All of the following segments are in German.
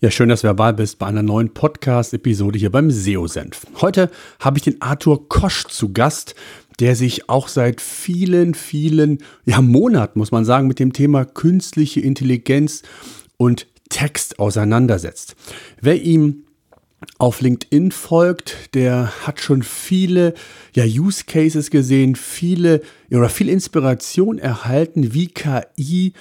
Ja, schön, dass du dabei bist bei einer neuen Podcast-Episode hier beim SEO-Senf. Heute habe ich den Arthur Kosch zu Gast, der sich auch seit vielen, vielen ja, Monaten, muss man sagen, mit dem Thema künstliche Intelligenz und Text auseinandersetzt. Wer ihm auf LinkedIn folgt, der hat schon viele ja, Use Cases gesehen, viele oder viel Inspiration erhalten, wie KI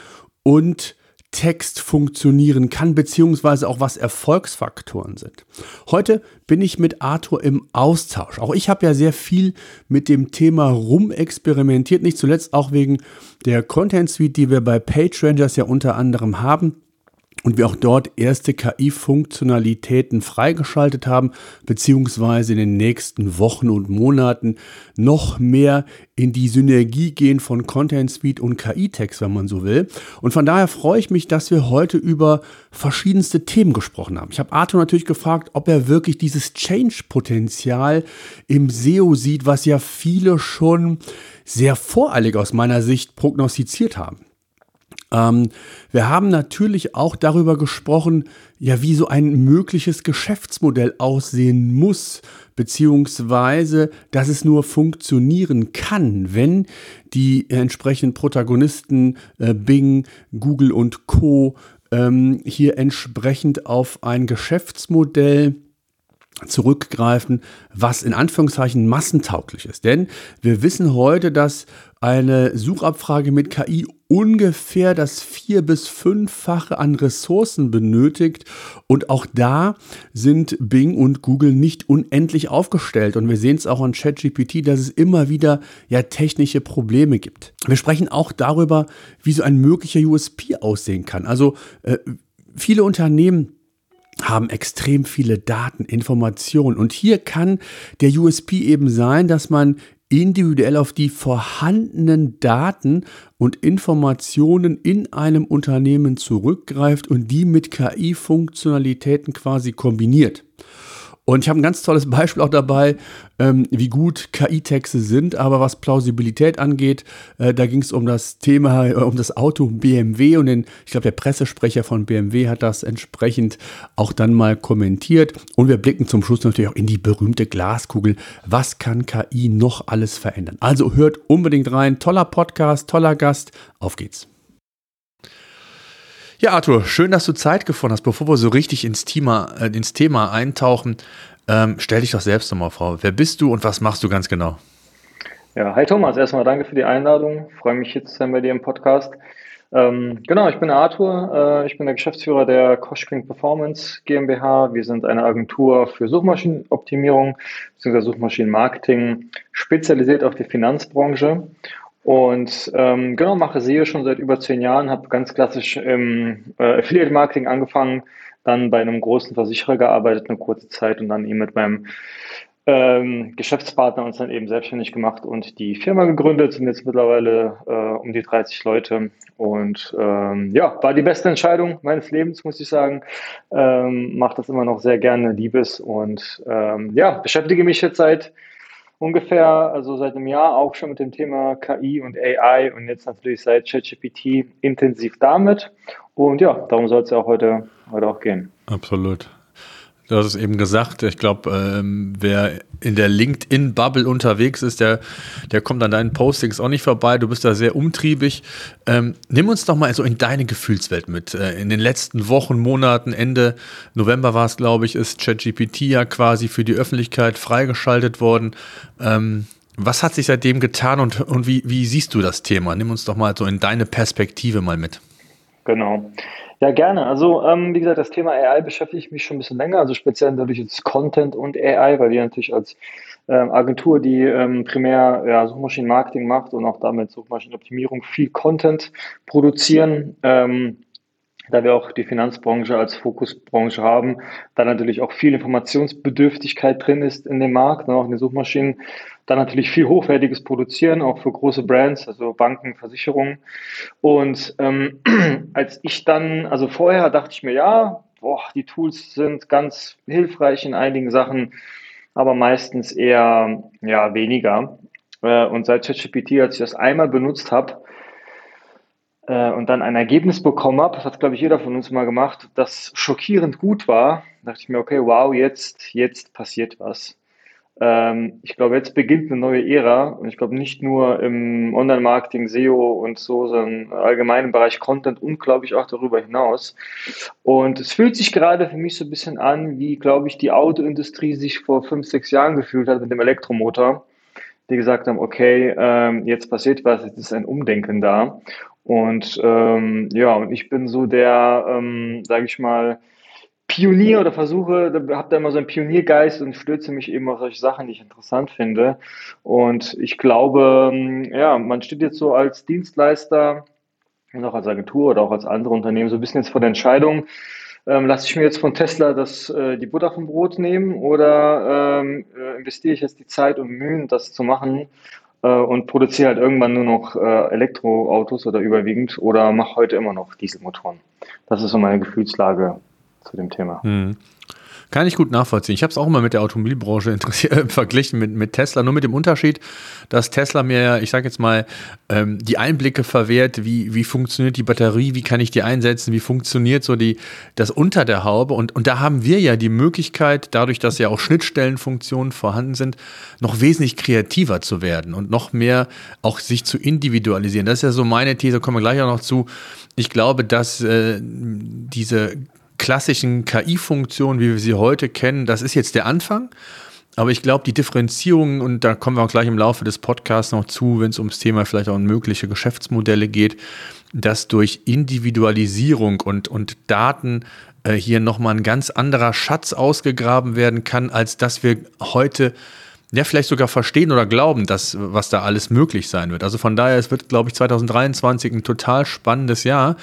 und Text funktionieren kann, beziehungsweise auch was Erfolgsfaktoren sind. Heute bin ich mit Arthur im Austausch. Auch ich habe ja sehr viel mit dem Thema rumexperimentiert, nicht zuletzt auch wegen der Content Suite, die wir bei PageRangers ja unter anderem haben und wir auch dort erste KI-Funktionalitäten freigeschaltet haben, beziehungsweise in den nächsten Wochen und Monaten noch mehr in die Synergie gehen von Content Suite und KI-Text, wenn man so will. Und von daher freue ich mich, dass wir heute über verschiedenste Themen gesprochen haben. Ich habe Arthur natürlich gefragt, ob er wirklich dieses Change-Potenzial im SEO sieht, was ja viele schon sehr voreilig aus meiner Sicht prognostiziert haben. Ähm, wir haben natürlich auch darüber gesprochen, ja, wie so ein mögliches Geschäftsmodell aussehen muss, beziehungsweise, dass es nur funktionieren kann, wenn die entsprechenden Protagonisten äh, Bing, Google und Co. Ähm, hier entsprechend auf ein Geschäftsmodell zurückgreifen, was in Anführungszeichen massentauglich ist. Denn wir wissen heute, dass eine Suchabfrage mit KI ungefähr das vier- bis fünffache an Ressourcen benötigt. Und auch da sind Bing und Google nicht unendlich aufgestellt. Und wir sehen es auch an ChatGPT, dass es immer wieder ja technische Probleme gibt. Wir sprechen auch darüber, wie so ein möglicher USP aussehen kann. Also äh, viele Unternehmen haben extrem viele Daten, Informationen. Und hier kann der USP eben sein, dass man individuell auf die vorhandenen Daten und Informationen in einem Unternehmen zurückgreift und die mit KI-Funktionalitäten quasi kombiniert. Und ich habe ein ganz tolles Beispiel auch dabei, ähm, wie gut KI-Texte sind, aber was Plausibilität angeht, äh, da ging es um das Thema, äh, um das Auto BMW und den, ich glaube, der Pressesprecher von BMW hat das entsprechend auch dann mal kommentiert. Und wir blicken zum Schluss natürlich auch in die berühmte Glaskugel. Was kann KI noch alles verändern? Also hört unbedingt rein. Toller Podcast, toller Gast. Auf geht's. Ja, Arthur, schön, dass du Zeit gefunden hast. Bevor wir so richtig ins Thema, äh, ins Thema eintauchen, ähm, stell dich doch selbst nochmal vor. Wer bist du und was machst du ganz genau? Ja, hi Thomas, erstmal danke für die Einladung. freue mich zu sein bei dir im Podcast. Ähm, genau, ich bin Arthur, äh, ich bin der Geschäftsführer der Koschking Performance GmbH. Wir sind eine Agentur für Suchmaschinenoptimierung bzw. Suchmaschinenmarketing, spezialisiert auf die Finanzbranche. Und ähm, genau, mache SEO schon seit über zehn Jahren, habe ganz klassisch im äh, Affiliate Marketing angefangen, dann bei einem großen Versicherer gearbeitet eine kurze Zeit und dann eben mit meinem ähm, Geschäftspartner uns dann eben selbstständig gemacht und die Firma gegründet, sind jetzt mittlerweile äh, um die 30 Leute und ähm, ja, war die beste Entscheidung meines Lebens, muss ich sagen. Ähm, Mache das immer noch sehr gerne, liebes und ähm, ja, beschäftige mich jetzt seit ungefähr, also seit einem Jahr auch schon mit dem Thema KI und AI und jetzt natürlich seit ChatGPT intensiv damit. Und ja, darum soll es ja auch heute, heute auch gehen. Absolut. Du hast es eben gesagt, ich glaube, ähm, wer in der LinkedIn-Bubble unterwegs ist, der, der kommt an deinen Postings auch nicht vorbei. Du bist da sehr umtriebig. Ähm, nimm uns doch mal so in deine Gefühlswelt mit. Äh, in den letzten Wochen, Monaten, Ende November war es, glaube ich, ist ChatGPT ja quasi für die Öffentlichkeit freigeschaltet worden. Ähm, was hat sich seitdem getan und, und wie, wie siehst du das Thema? Nimm uns doch mal so in deine Perspektive mal mit. Genau. Ja, gerne. Also, ähm, wie gesagt, das Thema AI beschäftige ich mich schon ein bisschen länger, also speziell natürlich jetzt Content und AI, weil wir natürlich als ähm, Agentur, die ähm, primär ja, Suchmaschinenmarketing macht und auch damit Suchmaschinenoptimierung viel Content produzieren. Ähm, da wir auch die Finanzbranche als Fokusbranche haben, da natürlich auch viel Informationsbedürftigkeit drin ist in dem Markt, ne, auch in den Suchmaschinen, dann natürlich viel hochwertiges Produzieren, auch für große Brands, also Banken, Versicherungen. Und ähm, als ich dann, also vorher dachte ich mir, ja, boah, die Tools sind ganz hilfreich in einigen Sachen, aber meistens eher ja, weniger. Äh, und seit ChatGPT, als ich das einmal benutzt habe, äh, und dann ein Ergebnis bekommen habe, das hat, glaube ich, jeder von uns mal gemacht, das schockierend gut war, dachte ich mir, okay, wow, jetzt, jetzt passiert was. Ähm, ich glaube, jetzt beginnt eine neue Ära und ich glaube nicht nur im Online-Marketing, SEO und so, sondern im allgemeinen Bereich Content und, glaube ich, auch darüber hinaus. Und es fühlt sich gerade für mich so ein bisschen an, wie, glaube ich, die Autoindustrie sich vor fünf, sechs Jahren gefühlt hat mit dem Elektromotor die gesagt haben, okay, ähm, jetzt passiert was, jetzt ist ein Umdenken da. Und ähm, ja, und ich bin so der, ähm, sage ich mal, Pionier oder versuche, habe da immer so einen Pioniergeist und stürze mich eben auf solche Sachen, die ich interessant finde. Und ich glaube, ähm, ja, man steht jetzt so als Dienstleister und auch als Agentur oder auch als andere Unternehmen so ein bisschen jetzt vor der Entscheidung, ähm, lasse ich mir jetzt von Tesla das, äh, die Butter vom Brot nehmen oder ähm, äh, investiere ich jetzt die Zeit und Mühen, das zu machen äh, und produziere halt irgendwann nur noch äh, Elektroautos oder überwiegend oder mache heute immer noch Dieselmotoren. Das ist so meine Gefühlslage zu dem Thema. Mhm. Kann ich gut nachvollziehen. Ich habe es auch immer mit der Automobilbranche interessiert, verglichen mit, mit Tesla, nur mit dem Unterschied, dass Tesla mir, ich sage jetzt mal, ähm, die Einblicke verwehrt, wie, wie funktioniert die Batterie, wie kann ich die einsetzen, wie funktioniert so die, das unter der Haube. Und, und da haben wir ja die Möglichkeit, dadurch, dass ja auch Schnittstellenfunktionen vorhanden sind, noch wesentlich kreativer zu werden und noch mehr auch sich zu individualisieren. Das ist ja so meine These, kommen wir gleich auch noch zu. Ich glaube, dass äh, diese klassischen KI-Funktionen, wie wir sie heute kennen, das ist jetzt der Anfang. Aber ich glaube, die Differenzierung, und da kommen wir auch gleich im Laufe des Podcasts noch zu, wenn es ums Thema vielleicht auch um mögliche Geschäftsmodelle geht, dass durch Individualisierung und, und Daten äh, hier nochmal ein ganz anderer Schatz ausgegraben werden kann, als dass wir heute ja, vielleicht sogar verstehen oder glauben, dass, was da alles möglich sein wird. Also von daher, es wird, glaube ich, 2023 ein total spannendes Jahr.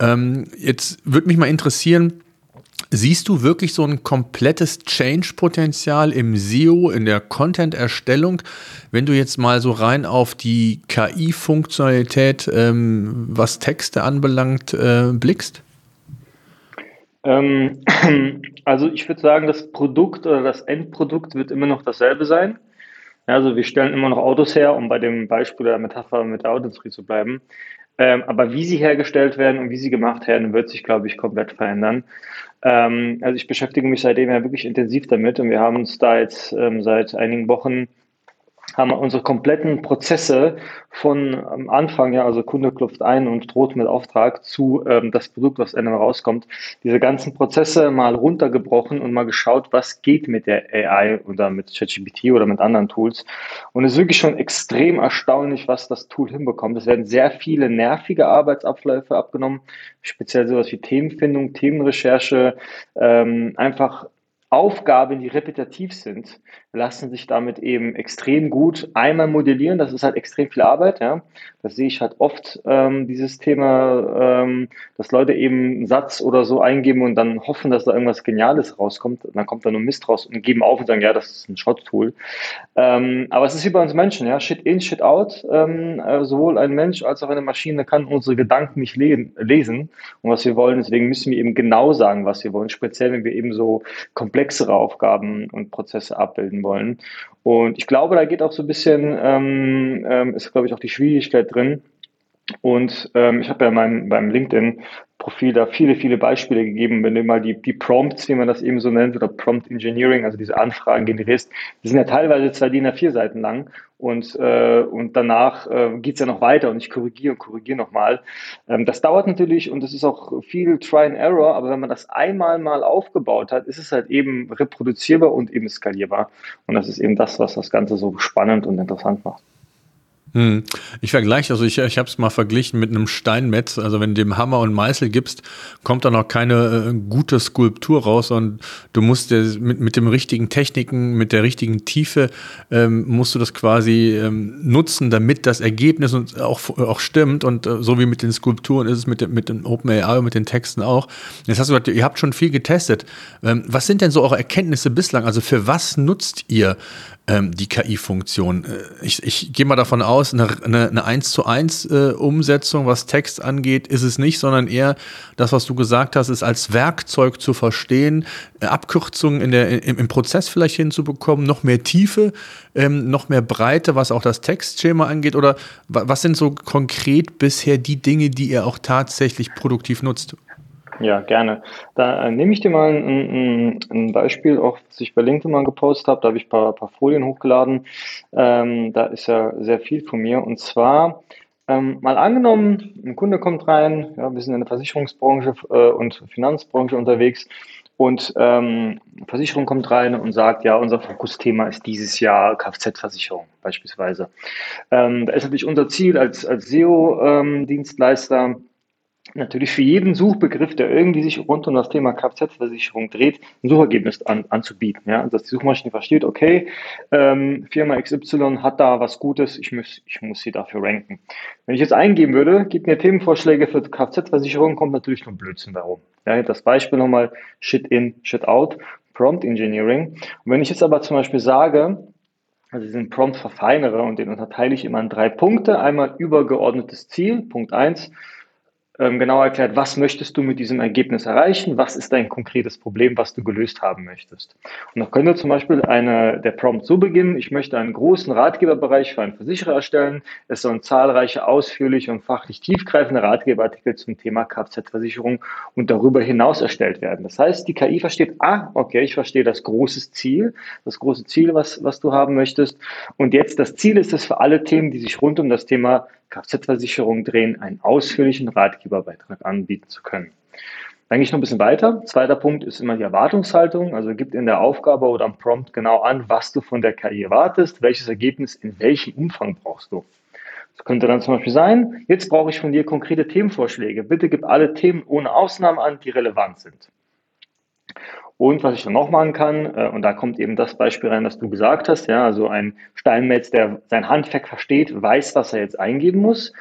Ähm, jetzt würde mich mal interessieren, Siehst du wirklich so ein komplettes Change-Potenzial im SEO, in der Content-Erstellung, wenn du jetzt mal so rein auf die KI-Funktionalität, ähm, was Texte anbelangt, äh, blickst? Ähm, also ich würde sagen, das Produkt oder das Endprodukt wird immer noch dasselbe sein. Also wir stellen immer noch Autos her, um bei dem Beispiel der Metapher mit der Autoindustrie zu bleiben. Ähm, aber wie sie hergestellt werden und wie sie gemacht werden, wird sich, glaube ich, komplett verändern. Ähm, also ich beschäftige mich seitdem ja wirklich intensiv damit und wir haben uns da jetzt ähm, seit einigen Wochen haben unsere kompletten Prozesse von am Anfang, ja, also Kunde klopft ein und droht mit Auftrag zu ähm, das Produkt, was Ende rauskommt, diese ganzen Prozesse mal runtergebrochen und mal geschaut, was geht mit der AI oder mit ChatGPT oder mit anderen Tools. Und es ist wirklich schon extrem erstaunlich, was das Tool hinbekommt. Es werden sehr viele nervige Arbeitsabläufe abgenommen, speziell sowas wie Themenfindung, Themenrecherche, ähm, einfach Aufgaben, die repetitiv sind, lassen sich damit eben extrem gut einmal modellieren. Das ist halt extrem viel Arbeit. Ja. Das sehe ich halt oft, ähm, dieses Thema, ähm, dass Leute eben einen Satz oder so eingeben und dann hoffen, dass da irgendwas Geniales rauskommt. Und dann kommt da nur Mist raus und geben auf und sagen, ja, das ist ein Shot-Tool. Ähm, aber es ist wie bei uns Menschen, ja, Shit in, Shit out. Ähm, äh, sowohl ein Mensch als auch eine Maschine kann unsere Gedanken nicht le lesen und was wir wollen. Deswegen müssen wir eben genau sagen, was wir wollen. Speziell, wenn wir eben so komplexere Aufgaben und Prozesse abbilden wollen. Und ich glaube, da geht auch so ein bisschen, ähm, ähm, ist glaube ich auch die Schwierigkeit drin. Und ähm, ich habe ja mein, beim LinkedIn Profil da viele, viele Beispiele gegeben, wenn du mal die, die Prompts, wie man das eben so nennt, oder Prompt Engineering, also diese Anfragen generierst, die sind ja teilweise zwei DIN A4 Seiten lang und, äh, und danach äh, geht es ja noch weiter und ich korrigiere und korrigiere nochmal. Ähm, das dauert natürlich und das ist auch viel Try and Error, aber wenn man das einmal mal aufgebaut hat, ist es halt eben reproduzierbar und eben skalierbar. Und das ist eben das, was das Ganze so spannend und interessant macht. Hm. Ich vergleiche, also ich, ich habe es mal verglichen mit einem Steinmetz. Also wenn du dem Hammer und Meißel gibst, kommt da noch keine äh, gute Skulptur raus und du musst der, mit, mit dem richtigen Techniken, mit der richtigen Tiefe, ähm, musst du das quasi ähm, nutzen, damit das Ergebnis auch, auch stimmt. Und äh, so wie mit den Skulpturen ist es mit, dem, mit dem OpenAI und mit den Texten auch. Jetzt hast du gesagt, ihr habt schon viel getestet. Ähm, was sind denn so eure Erkenntnisse bislang? Also für was nutzt ihr ähm, die KI-Funktion. Äh, ich, ich gehe mal davon aus, eine, eine, eine 1 zu 1 äh, Umsetzung, was Text angeht, ist es nicht, sondern eher das, was du gesagt hast, ist als Werkzeug zu verstehen, äh, Abkürzungen in der, im, im, Prozess vielleicht hinzubekommen, noch mehr Tiefe, ähm, noch mehr Breite, was auch das Textschema angeht? Oder was sind so konkret bisher die Dinge, die ihr auch tatsächlich produktiv nutzt? Ja, gerne. Da äh, nehme ich dir mal ein, ein, ein, Beispiel, auch was ich bei LinkedIn mal gepostet habe. Da habe ich ein paar, paar Folien hochgeladen. Ähm, da ist ja sehr viel von mir. Und zwar ähm, mal angenommen, ein Kunde kommt rein, ja, wir sind in der Versicherungsbranche äh, und Finanzbranche unterwegs und ähm, Versicherung kommt rein und sagt, ja, unser Fokusthema ist dieses Jahr Kfz-Versicherung beispielsweise. Ähm, da ist natürlich unser Ziel als, als SEO-Dienstleister, natürlich für jeden Suchbegriff, der irgendwie sich rund um das Thema Kfz-Versicherung dreht, ein Suchergebnis an, anzubieten. Ja? Dass die Suchmaschine versteht, okay, ähm, Firma XY hat da was Gutes, ich muss, ich muss sie dafür ranken. Wenn ich jetzt eingeben würde, gib mir Themenvorschläge für Kfz-Versicherung, kommt natürlich nur Blödsinn darum. Ja, das Beispiel nochmal, Shit in, Shit out, Prompt Engineering. Und wenn ich jetzt aber zum Beispiel sage, also diesen Prompt verfeinere und den unterteile ich immer in drei Punkte. Einmal übergeordnetes Ziel, Punkt eins ähm, genau erklärt, was möchtest du mit diesem Ergebnis erreichen, was ist dein konkretes Problem, was du gelöst haben möchtest. Und dann könnte zum Beispiel eine, der Prompt so beginnen, ich möchte einen großen Ratgeberbereich für einen Versicherer erstellen. Es sollen zahlreiche ausführliche und fachlich tiefgreifende Ratgeberartikel zum Thema Kfz-Versicherung und darüber hinaus erstellt werden. Das heißt, die KI versteht, ah, okay, ich verstehe das große Ziel, das große Ziel, was, was du haben möchtest. Und jetzt das Ziel ist es für alle Themen, die sich rund um das Thema Kfz-Versicherung drehen, einen ausführlichen Ratgeberbeitrag anbieten zu können. Dann gehe ich noch ein bisschen weiter. Zweiter Punkt ist immer die Erwartungshaltung. Also gibt in der Aufgabe oder am Prompt genau an, was du von der KI erwartest, welches Ergebnis in welchem Umfang brauchst du. Das könnte dann zum Beispiel sein, jetzt brauche ich von dir konkrete Themenvorschläge. Bitte gib alle Themen ohne Ausnahme an, die relevant sind. Und was ich dann noch machen kann, äh, und da kommt eben das Beispiel rein, das du gesagt hast, ja, also ein Steinmetz, der sein Handwerk versteht, weiß, was er jetzt eingeben muss.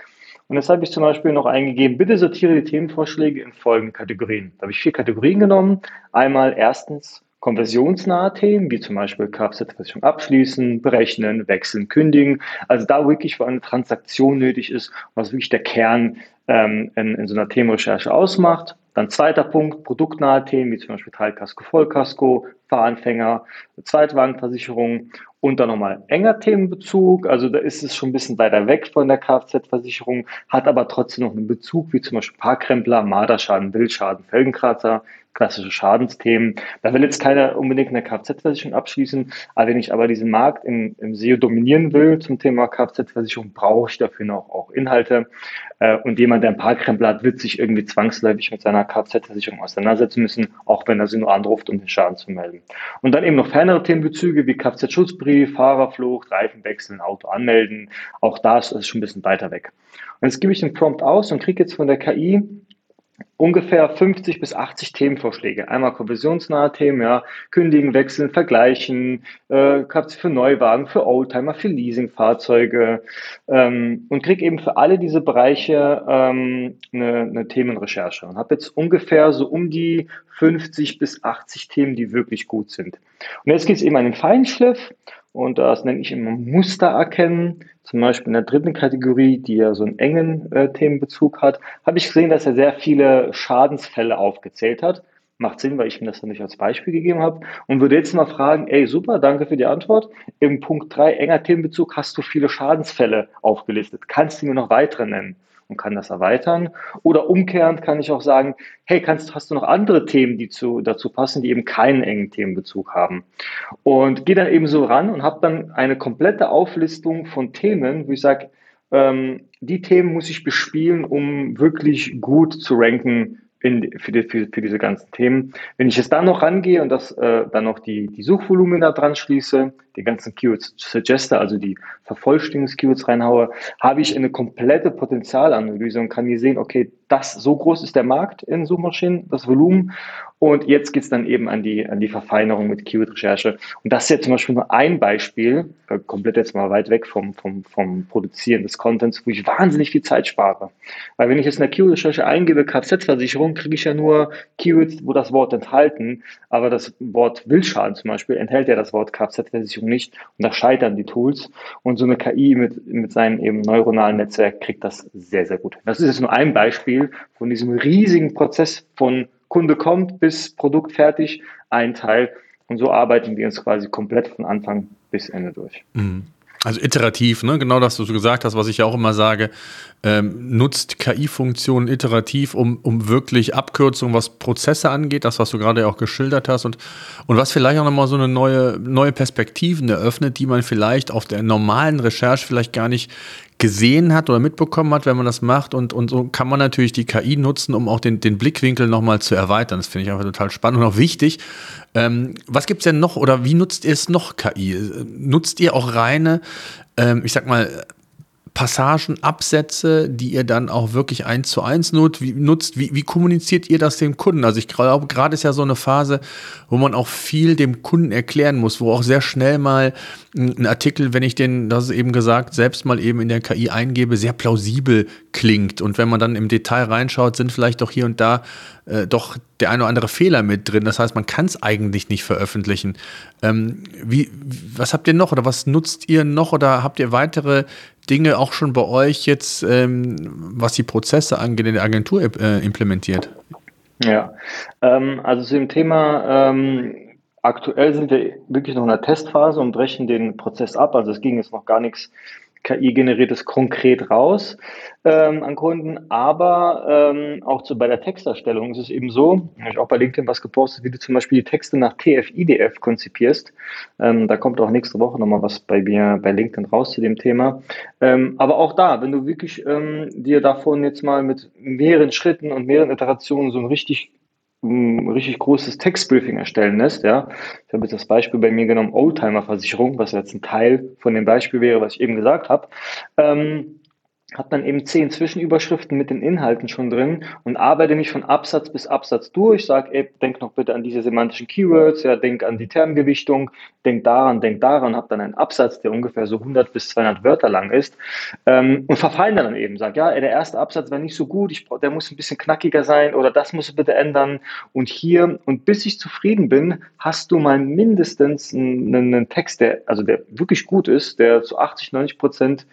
Und jetzt habe ich zum Beispiel noch eingegeben, bitte sortiere die Themenvorschläge in folgenden Kategorien. Da habe ich vier Kategorien genommen. Einmal erstens konversionsnahe Themen, wie zum Beispiel Kfz-Versicherung abschließen, berechnen, wechseln, kündigen. Also da wirklich, wo eine Transaktion nötig ist, was wirklich der Kern ähm, in, in so einer Themenrecherche ausmacht. Dann zweiter Punkt, produktnahe Themen, wie zum Beispiel Teilkasko, Vollkasko, Fahranfänger, Zweitwagenversicherung und dann nochmal enger Themenbezug. Also da ist es schon ein bisschen weiter weg von der Kfz-Versicherung, hat aber trotzdem noch einen Bezug, wie zum Beispiel Parkkrempler, Marderschaden, Wildschaden, Felgenkratzer, klassische Schadensthemen. Da will jetzt keiner unbedingt eine Kfz-Versicherung abschließen. Aber wenn ich aber diesen Markt im, im SEO dominieren will zum Thema Kfz-Versicherung, brauche ich dafür noch auch Inhalte. Äh, und jemand, der ein Parkkrempler hat, wird sich irgendwie zwangsläufig mit seiner Kfz-Versicherung auseinandersetzen müssen, auch wenn er sie nur anruft, um den Schaden zu melden. Und dann eben noch fernere Themenbezüge wie Kfz-Schutzbrief, Fahrerflucht, Reifen wechseln, Auto anmelden. Auch da ist schon ein bisschen weiter weg. Und jetzt gebe ich den Prompt aus und kriege jetzt von der KI ungefähr 50 bis 80 Themenvorschläge. Einmal konversionsnahe Themen, ja, kündigen, wechseln, vergleichen, äh, für Neuwagen, für Oldtimer, für Leasingfahrzeuge ähm, und kriege eben für alle diese Bereiche ähm, eine, eine Themenrecherche und habe jetzt ungefähr so um die 50 bis 80 Themen, die wirklich gut sind. Und jetzt geht es eben an den Feinschliff und das nenne ich immer Muster erkennen. Zum Beispiel in der dritten Kategorie, die ja so einen engen äh, Themenbezug hat, habe ich gesehen, dass er sehr viele Schadensfälle aufgezählt hat. Macht Sinn, weil ich ihm das dann nicht als Beispiel gegeben habe. Und würde jetzt mal fragen, ey, super, danke für die Antwort. Im Punkt 3, enger Themenbezug, hast du viele Schadensfälle aufgelistet. Kannst du mir noch weitere nennen? Und kann das erweitern. Oder umkehrend kann ich auch sagen, hey, kannst, hast du noch andere Themen, die zu, dazu passen, die eben keinen engen Themenbezug haben? Und gehe dann eben so ran und habe dann eine komplette Auflistung von Themen, wo ich sage, ähm, die Themen muss ich bespielen, um wirklich gut zu ranken in, für, die, für, für, diese ganzen Themen. Wenn ich jetzt da noch rangehe und das äh, dann noch die, die Suchvolumina dran schließe, die ganzen Keywords Suggester, also die Vervollständigungs-Keywords reinhaue, habe ich eine komplette Potenzialanalyse und kann mir sehen, okay, das so groß ist der Markt in Suchmaschinen, das Volumen. Und jetzt geht's dann eben an die, an die Verfeinerung mit Keyword-Recherche. Und das ist jetzt zum Beispiel nur ein Beispiel, äh, komplett jetzt mal weit weg vom, vom, vom Produzieren des Contents, wo ich wahnsinnig viel Zeit spare. Weil wenn ich jetzt in der Keyword-Recherche eingebe, Kfz-Versicherung, kriege ich ja nur Keywords, wo das Wort enthalten, aber das Wort Wildschaden zum Beispiel enthält ja das Wort Kfz-Versicherung nicht und da scheitern die Tools. Und so eine KI mit, mit seinem eben neuronalen Netzwerk kriegt das sehr, sehr gut. Das ist jetzt nur ein Beispiel von diesem riesigen Prozess von Kunde kommt bis Produkt fertig, ein Teil. Und so arbeiten wir uns quasi komplett von Anfang bis Ende durch. Mhm. Also iterativ, ne? genau das, was du gesagt hast, was ich ja auch immer sage, ähm, nutzt KI-Funktionen iterativ, um, um wirklich Abkürzungen, was Prozesse angeht, das, was du gerade auch geschildert hast und, und was vielleicht auch nochmal so eine neue, neue Perspektiven eröffnet, die man vielleicht auf der normalen Recherche vielleicht gar nicht gesehen hat oder mitbekommen hat, wenn man das macht. Und, und so kann man natürlich die KI nutzen, um auch den, den Blickwinkel nochmal zu erweitern. Das finde ich einfach total spannend und auch wichtig. Ähm, was gibt's denn noch oder wie nutzt ihr es noch KI? Nutzt ihr auch reine, ähm, ich sag mal, Passagen, Absätze, die ihr dann auch wirklich eins zu eins nutzt? Wie, nutzt, wie, wie kommuniziert ihr das dem Kunden? Also ich glaube, gerade ist ja so eine Phase, wo man auch viel dem Kunden erklären muss, wo auch sehr schnell mal ein Artikel, wenn ich den, das ist eben gesagt, selbst mal eben in der KI eingebe, sehr plausibel klingt. Und wenn man dann im Detail reinschaut, sind vielleicht doch hier und da äh, doch der ein oder andere Fehler mit drin. Das heißt, man kann es eigentlich nicht veröffentlichen. Ähm, wie, was habt ihr noch oder was nutzt ihr noch oder habt ihr weitere Dinge auch schon bei euch jetzt, ähm, was die Prozesse angeht, in der Agentur äh, implementiert? Ja, ähm, also zu dem Thema, ähm, aktuell sind wir wirklich noch in der Testphase und brechen den Prozess ab. Also es ging jetzt noch gar nichts KI-generiertes konkret raus ähm, an Kunden, aber ähm, auch zu, bei der Texterstellung ist es eben so, habe ich auch bei LinkedIn was gepostet, wie du zum Beispiel die Texte nach TF-IDF konzipierst. Ähm, da kommt auch nächste Woche nochmal was bei mir bei LinkedIn raus zu dem Thema. Ähm, aber auch da, wenn du wirklich ähm, dir davon jetzt mal mit mehreren Schritten und mehreren Iterationen so ein richtig ein richtig großes Textbriefing erstellen lässt, ja. Ich habe jetzt das Beispiel bei mir genommen, Oldtimer-Versicherung, was jetzt ein Teil von dem Beispiel wäre, was ich eben gesagt habe. Ähm, habe dann eben zehn Zwischenüberschriften mit den Inhalten schon drin und arbeite mich von Absatz bis Absatz durch, sag, ey, denk noch bitte an diese semantischen Keywords, ja, denk an die Termgewichtung, denk daran, denk daran, habe dann einen Absatz, der ungefähr so 100 bis 200 Wörter lang ist ähm, und verfallen dann eben, sag, ja, ey, der erste Absatz war nicht so gut, ich, der muss ein bisschen knackiger sein oder das musst du bitte ändern und hier und bis ich zufrieden bin, hast du mal mindestens einen, einen Text, der, also der wirklich gut ist, der zu 80, 90 Prozent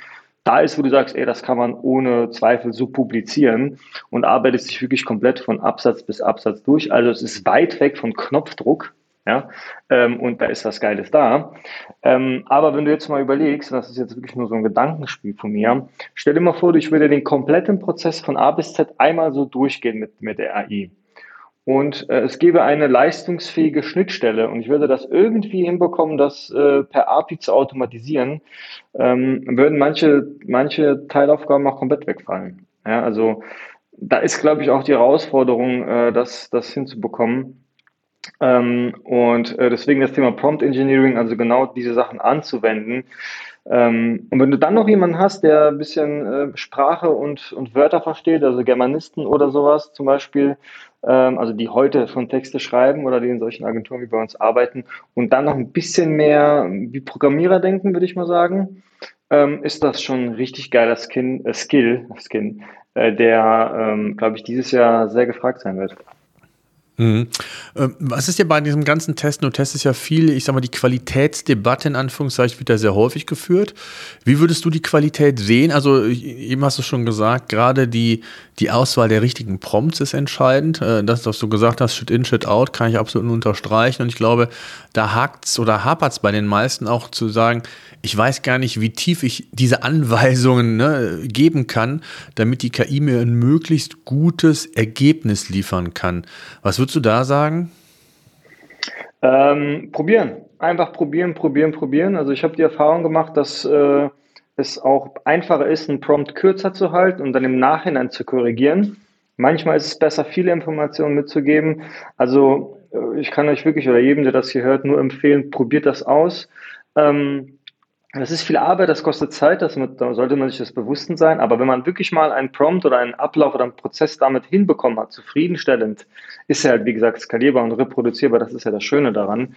da ist, wo du sagst, ey, das kann man ohne Zweifel so publizieren und arbeitet sich wirklich komplett von Absatz bis Absatz durch. Also es ist weit weg von Knopfdruck. Ja, ähm, und da ist was Geiles da. Ähm, aber wenn du jetzt mal überlegst, und das ist jetzt wirklich nur so ein Gedankenspiel von mir, stell dir mal vor, ich würde den kompletten Prozess von A bis Z einmal so durchgehen mit, mit der AI und äh, es gäbe eine leistungsfähige Schnittstelle und ich würde das irgendwie hinbekommen, das äh, per API zu automatisieren, ähm, würden manche, manche Teilaufgaben auch komplett wegfallen. Ja, also da ist, glaube ich, auch die Herausforderung, äh, das, das hinzubekommen. Ähm, und äh, deswegen das Thema Prompt Engineering, also genau diese Sachen anzuwenden. Ähm, und wenn du dann noch jemanden hast, der ein bisschen äh, Sprache und, und Wörter versteht, also Germanisten oder sowas zum Beispiel, also die heute schon Texte schreiben oder die in solchen Agenturen wie bei uns arbeiten und dann noch ein bisschen mehr wie Programmierer denken, würde ich mal sagen, ähm, ist das schon ein richtig geiler Skin, äh, Skill, Skin, äh, der, ähm, glaube ich, dieses Jahr sehr gefragt sein wird. Mhm. Ähm, was ist dir bei diesem ganzen Test? Du testest ja viel, ich sag mal, die Qualitätsdebatte in Anführungszeichen wird ja sehr häufig geführt. Wie würdest du die Qualität sehen? Also, eben hast du schon gesagt, gerade die, die Auswahl der richtigen Prompts ist entscheidend. Äh, das, was du gesagt hast, Shit in, Shit out, kann ich absolut unterstreichen. Und ich glaube, da hakt's oder hapert's bei den meisten auch zu sagen, ich weiß gar nicht, wie tief ich diese Anweisungen ne, geben kann, damit die KI mir ein möglichst gutes Ergebnis liefern kann. Was würdest du da sagen? Ähm, probieren. Einfach probieren, probieren, probieren. Also ich habe die Erfahrung gemacht, dass äh, es auch einfacher ist, einen Prompt kürzer zu halten und dann im Nachhinein zu korrigieren, Manchmal ist es besser, viele Informationen mitzugeben. Also äh, ich kann euch wirklich oder jedem, der das hier hört, nur empfehlen, probiert das aus. Ähm, das ist viel Arbeit, das kostet Zeit, das, da sollte man sich das bewusst sein. Aber wenn man wirklich mal einen Prompt oder einen Ablauf oder einen Prozess damit hinbekommen hat, zufriedenstellend, ist er halt, wie gesagt, skalierbar und reproduzierbar. Das ist ja das Schöne daran.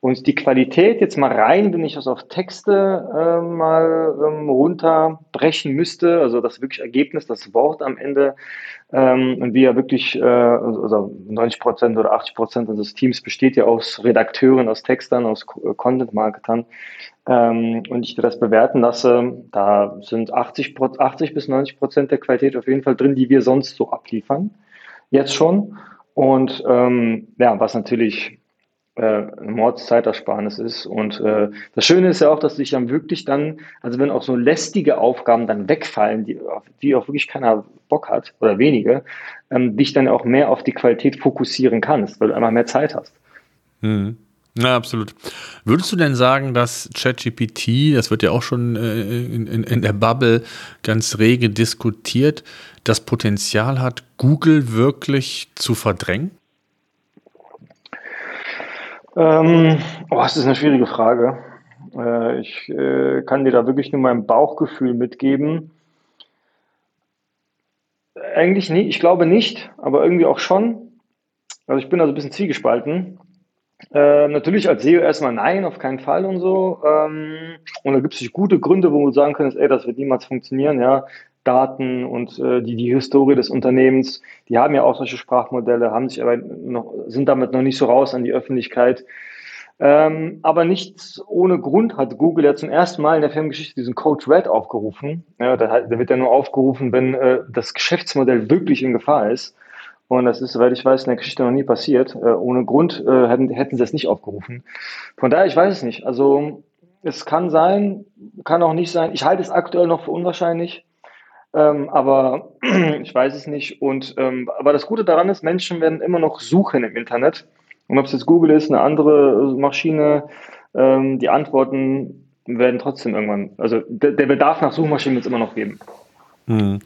Und die Qualität jetzt mal rein, wenn ich das auf Texte äh, mal ähm, runterbrechen müsste, also das wirklich Ergebnis, das Wort am Ende, ähm, und ja wirklich, äh, also 90 Prozent oder 80 Prozent unseres Teams besteht ja aus Redakteuren, aus Textern, aus Content-Marketern ähm, und ich das bewerten lasse, da sind 80, 80 bis 90 Prozent der Qualität auf jeden Fall drin, die wir sonst so abliefern. Jetzt schon. Und ähm, ja, was natürlich äh, Mordszeitersparnis ist. Und äh, das Schöne ist ja auch, dass sich dann wirklich dann, also wenn auch so lästige Aufgaben dann wegfallen, die, auf die auch wirklich keiner Bock hat oder wenige, ähm, dich dann auch mehr auf die Qualität fokussieren kannst, weil du einfach mehr Zeit hast. Mhm. Ja, absolut. Würdest du denn sagen, dass ChatGPT, das wird ja auch schon äh, in, in, in, der Bubble ganz rege diskutiert, das Potenzial hat, Google wirklich zu verdrängen? Ähm, oh, das ist eine schwierige Frage. Äh, ich äh, kann dir da wirklich nur mein Bauchgefühl mitgeben. Eigentlich nicht, ich glaube nicht, aber irgendwie auch schon. Also ich bin also ein bisschen zwiegespalten. Äh, natürlich als SEO erstmal nein, auf keinen Fall und so. Ähm, und da gibt es gute Gründe, wo du sagen könntest, ey, das wird niemals funktionieren, ja. Daten und äh, die, die Historie des Unternehmens, die haben ja auch solche Sprachmodelle, haben sich aber noch, sind damit noch nicht so raus an die Öffentlichkeit. Ähm, aber nicht ohne Grund hat Google ja zum ersten Mal in der Firmengeschichte diesen Code Red aufgerufen. Ja, der, der wird ja nur aufgerufen, wenn äh, das Geschäftsmodell wirklich in Gefahr ist. Und das ist, soweit ich weiß, in der Geschichte noch nie passiert. Äh, ohne Grund äh, hätten, hätten sie es nicht aufgerufen. Von daher, ich weiß es nicht. Also es kann sein, kann auch nicht sein. Ich halte es aktuell noch für unwahrscheinlich. Ähm, aber ich weiß es nicht. Und ähm, aber das Gute daran ist, Menschen werden immer noch suchen im Internet. Und ob es jetzt Google ist, eine andere Maschine, ähm, die Antworten werden trotzdem irgendwann, also der, der Bedarf nach Suchmaschinen wird es immer noch geben. Hm.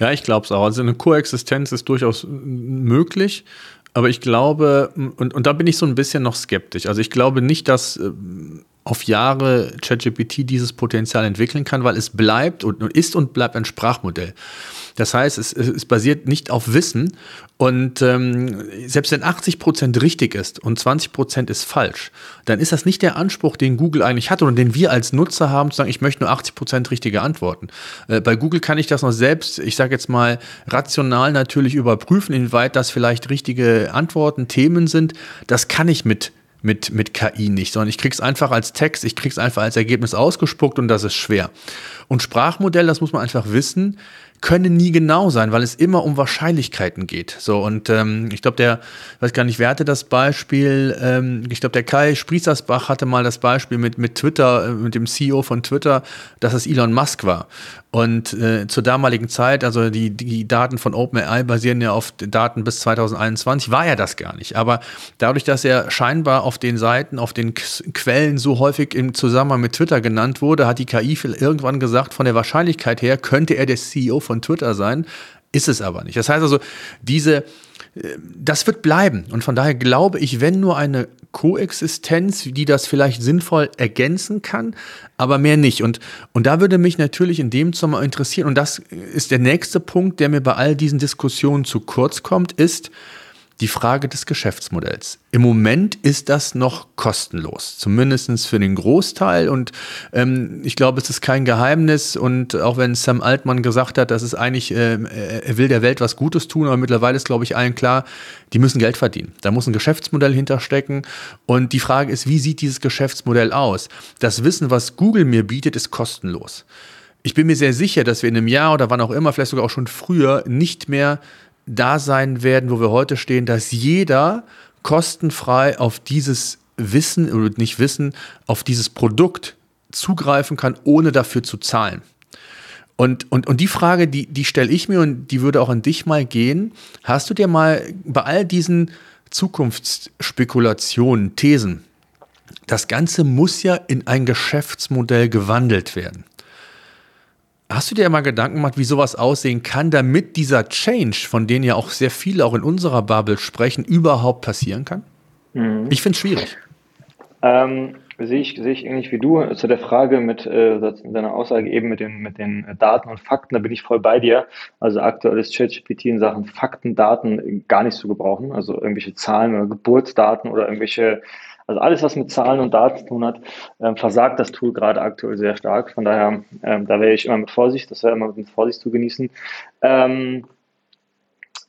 Ja, ich glaube es auch. Also eine Koexistenz ist durchaus möglich. Aber ich glaube, und, und da bin ich so ein bisschen noch skeptisch. Also ich glaube nicht, dass äh, auf Jahre ChatGPT dieses Potenzial entwickeln kann, weil es bleibt und ist und bleibt ein Sprachmodell. Das heißt, es, es basiert nicht auf Wissen und ähm, selbst wenn 80 Prozent richtig ist und 20 Prozent ist falsch, dann ist das nicht der Anspruch, den Google eigentlich hat oder den wir als Nutzer haben, zu sagen, ich möchte nur 80 Prozent richtige Antworten. Äh, bei Google kann ich das noch selbst, ich sage jetzt mal, rational natürlich überprüfen, inwieweit das vielleicht richtige Antworten, Themen sind. Das kann ich mit mit, mit KI nicht, sondern ich krieg's einfach als Text, ich krieg's einfach als Ergebnis ausgespuckt und das ist schwer. Und Sprachmodell, das muss man einfach wissen, können nie genau sein, weil es immer um Wahrscheinlichkeiten geht. So und ähm, ich glaube, der, weiß gar nicht, wer hatte das Beispiel? Ähm, ich glaube, der Kai Sprießersbach hatte mal das Beispiel mit mit Twitter, äh, mit dem CEO von Twitter, dass es Elon Musk war. Und äh, zur damaligen Zeit, also die, die Daten von OpenAI basieren ja auf Daten bis 2021, war ja das gar nicht. Aber dadurch, dass er scheinbar auf den Seiten, auf den Quellen so häufig im Zusammenhang mit Twitter genannt wurde, hat die KI irgendwann gesagt, von der Wahrscheinlichkeit her könnte er der CEO von Twitter sein, ist es aber nicht. Das heißt also, diese, äh, das wird bleiben. Und von daher glaube ich, wenn nur eine Koexistenz, die das vielleicht sinnvoll ergänzen kann, aber mehr nicht. Und, und da würde mich natürlich in dem Sommer interessieren, und das ist der nächste Punkt, der mir bei all diesen Diskussionen zu kurz kommt, ist, die Frage des Geschäftsmodells. Im Moment ist das noch kostenlos, zumindest für den Großteil. Und ähm, ich glaube, es ist kein Geheimnis. Und auch wenn Sam Altmann gesagt hat, dass es eigentlich, äh, er will der Welt was Gutes tun, aber mittlerweile ist, glaube ich, allen klar, die müssen Geld verdienen. Da muss ein Geschäftsmodell hinterstecken. Und die Frage ist, wie sieht dieses Geschäftsmodell aus? Das Wissen, was Google mir bietet, ist kostenlos. Ich bin mir sehr sicher, dass wir in einem Jahr oder wann auch immer, vielleicht sogar auch schon früher, nicht mehr da sein werden, wo wir heute stehen, dass jeder kostenfrei auf dieses Wissen oder nicht Wissen, auf dieses Produkt zugreifen kann, ohne dafür zu zahlen. Und, und, und die Frage, die, die stelle ich mir und die würde auch an dich mal gehen. Hast du dir mal bei all diesen Zukunftsspekulationen, Thesen, das Ganze muss ja in ein Geschäftsmodell gewandelt werden. Hast du dir mal Gedanken gemacht, wie sowas aussehen kann, damit dieser Change, von dem ja auch sehr viele auch in unserer Bubble sprechen, überhaupt passieren kann? Mhm. Ich finde es schwierig. Ähm, sehe ich, sehe ich ähnlich wie du. Zu der Frage mit äh, deiner Aussage eben mit den, mit den Daten und Fakten, da bin ich voll bei dir. Also aktuell ist ChatGPT in Sachen Fakten, Daten gar nicht zu gebrauchen. Also irgendwelche Zahlen oder Geburtsdaten oder irgendwelche also alles, was mit Zahlen und Daten zu tun hat, ähm, versagt das Tool gerade aktuell sehr stark. Von daher, ähm, da wäre ich immer mit Vorsicht, das wäre immer mit Vorsicht zu genießen. Ähm,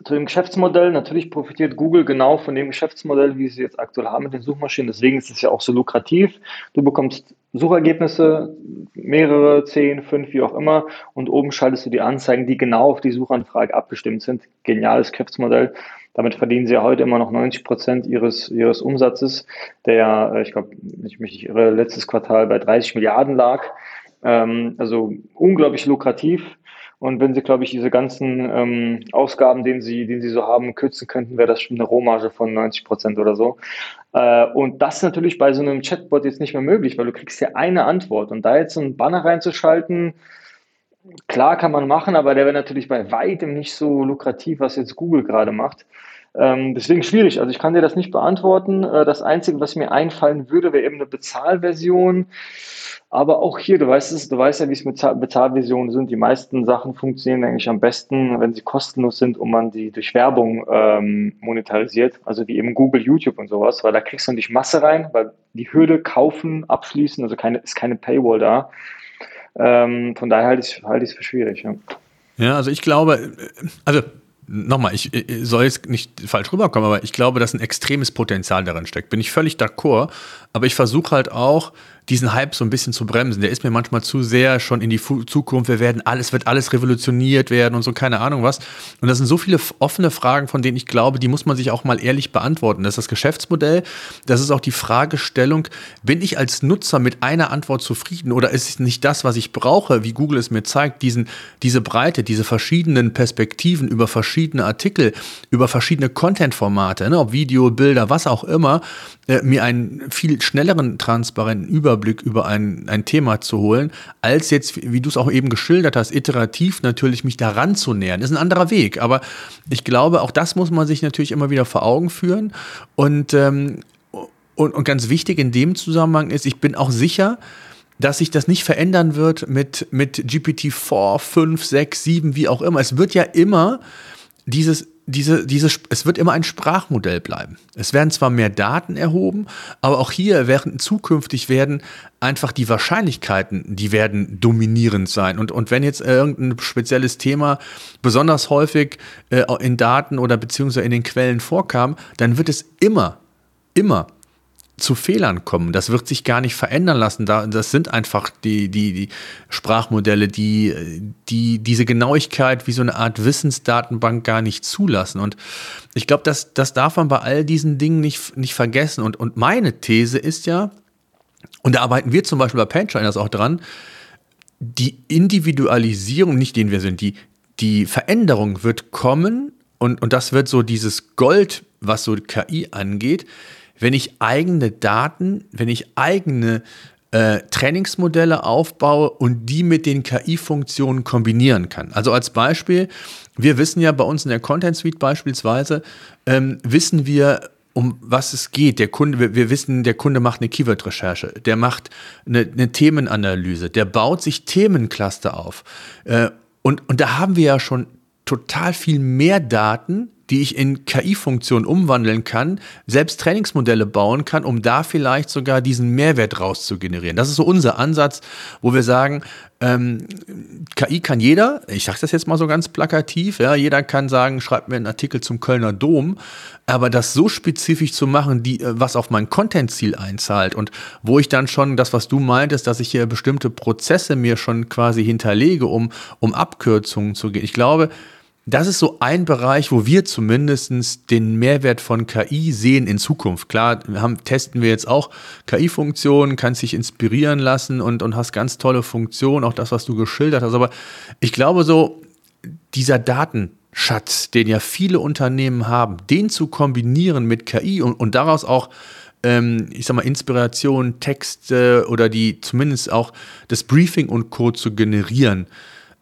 zu dem Geschäftsmodell, natürlich profitiert Google genau von dem Geschäftsmodell, wie sie jetzt aktuell haben mit den Suchmaschinen. Deswegen ist es ja auch so lukrativ. Du bekommst Suchergebnisse, mehrere, zehn, fünf, wie auch immer, und oben schaltest du die Anzeigen, die genau auf die Suchanfrage abgestimmt sind. Geniales Geschäftsmodell. Damit verdienen sie ja heute immer noch 90 Prozent ihres, ihres Umsatzes, der, äh, ich glaube, ich mich nicht irre, letztes Quartal bei 30 Milliarden lag. Ähm, also unglaublich lukrativ. Und wenn Sie, glaube ich, diese ganzen ähm, Ausgaben, den Sie, den Sie so haben, kürzen könnten, wäre das schon eine Rohmarge von 90 Prozent oder so. Äh, und das ist natürlich bei so einem Chatbot jetzt nicht mehr möglich, weil du kriegst ja eine Antwort. Und da jetzt so einen Banner reinzuschalten, Klar kann man machen, aber der wäre natürlich bei weitem nicht so lukrativ, was jetzt Google gerade macht. Ähm, deswegen schwierig. Also ich kann dir das nicht beantworten. Äh, das Einzige, was mir einfallen würde, wäre eben eine Bezahlversion. Aber auch hier, du weißt es, du weißt ja, wie es mit Bezahlversionen sind. Die meisten Sachen funktionieren eigentlich am besten, wenn sie kostenlos sind und man sie durch Werbung ähm, monetarisiert. Also wie eben Google, YouTube und sowas, weil da kriegst du nicht Masse rein, weil die Hürde kaufen, abschließen, also keine, ist keine Paywall da. Ähm, von daher halte ich es halte für schwierig. Ja. ja, also ich glaube, also nochmal, ich, ich soll jetzt nicht falsch rüberkommen, aber ich glaube, dass ein extremes Potenzial darin steckt. Bin ich völlig d'accord, aber ich versuche halt auch, diesen Hype so ein bisschen zu bremsen. Der ist mir manchmal zu sehr schon in die Zukunft. Wir werden alles, wird alles revolutioniert werden und so, keine Ahnung was. Und das sind so viele offene Fragen, von denen ich glaube, die muss man sich auch mal ehrlich beantworten. Das ist das Geschäftsmodell. Das ist auch die Fragestellung, bin ich als Nutzer mit einer Antwort zufrieden oder ist es nicht das, was ich brauche, wie Google es mir zeigt, diesen, diese Breite, diese verschiedenen Perspektiven über verschiedene Artikel, über verschiedene Content-Formate, ne, ob Video, Bilder, was auch immer, äh, mir einen viel schnelleren, transparenten Überblick über ein, ein Thema zu holen, als jetzt, wie du es auch eben geschildert hast, iterativ natürlich mich daran zu nähern. Das ist ein anderer Weg, aber ich glaube, auch das muss man sich natürlich immer wieder vor Augen führen. Und, ähm, und, und ganz wichtig in dem Zusammenhang ist, ich bin auch sicher, dass sich das nicht verändern wird mit, mit GPT-4, 5, 6, 7, wie auch immer. Es wird ja immer dieses diese, diese, es wird immer ein Sprachmodell bleiben. Es werden zwar mehr Daten erhoben, aber auch hier werden zukünftig werden einfach die Wahrscheinlichkeiten, die werden dominierend sein. Und, und wenn jetzt irgendein spezielles Thema besonders häufig äh, in Daten oder beziehungsweise in den Quellen vorkam, dann wird es immer, immer zu Fehlern kommen. Das wird sich gar nicht verändern lassen. Das sind einfach die, die, die Sprachmodelle, die, die diese Genauigkeit wie so eine Art Wissensdatenbank gar nicht zulassen. Und ich glaube, das, das darf man bei all diesen Dingen nicht, nicht vergessen. Und, und meine These ist ja, und da arbeiten wir zum Beispiel bei Paintshriners auch dran, die Individualisierung, nicht den wir sind, die, die Veränderung wird kommen und, und das wird so dieses Gold, was so KI angeht, wenn ich eigene Daten, wenn ich eigene äh, Trainingsmodelle aufbaue und die mit den KI-Funktionen kombinieren kann. Also als Beispiel, wir wissen ja bei uns in der Content Suite beispielsweise, ähm, wissen wir, um was es geht. Der Kunde, wir, wir wissen, der Kunde macht eine Keyword-Recherche, der macht eine, eine, Themenanalyse, der baut sich Themencluster auf. Äh, und, und da haben wir ja schon total viel mehr Daten, die ich in KI-Funktionen umwandeln kann, selbst Trainingsmodelle bauen kann, um da vielleicht sogar diesen Mehrwert raus zu generieren. Das ist so unser Ansatz, wo wir sagen, ähm, KI kann jeder, ich sage das jetzt mal so ganz plakativ, ja, jeder kann sagen, schreibt mir einen Artikel zum Kölner Dom, aber das so spezifisch zu machen, die, äh, was auf mein Content-Ziel einzahlt und wo ich dann schon das, was du meintest, dass ich hier bestimmte Prozesse mir schon quasi hinterlege, um, um Abkürzungen zu gehen. Ich glaube, das ist so ein Bereich, wo wir zumindest den Mehrwert von KI sehen in Zukunft. Klar, haben, testen wir jetzt auch KI-Funktionen, kannst dich inspirieren lassen und, und hast ganz tolle Funktionen, auch das, was du geschildert hast. Aber ich glaube so, dieser Datenschatz, den ja viele Unternehmen haben, den zu kombinieren mit KI und, und daraus auch ähm, ich sag mal, Inspiration, Texte oder die zumindest auch das Briefing und Co. zu generieren,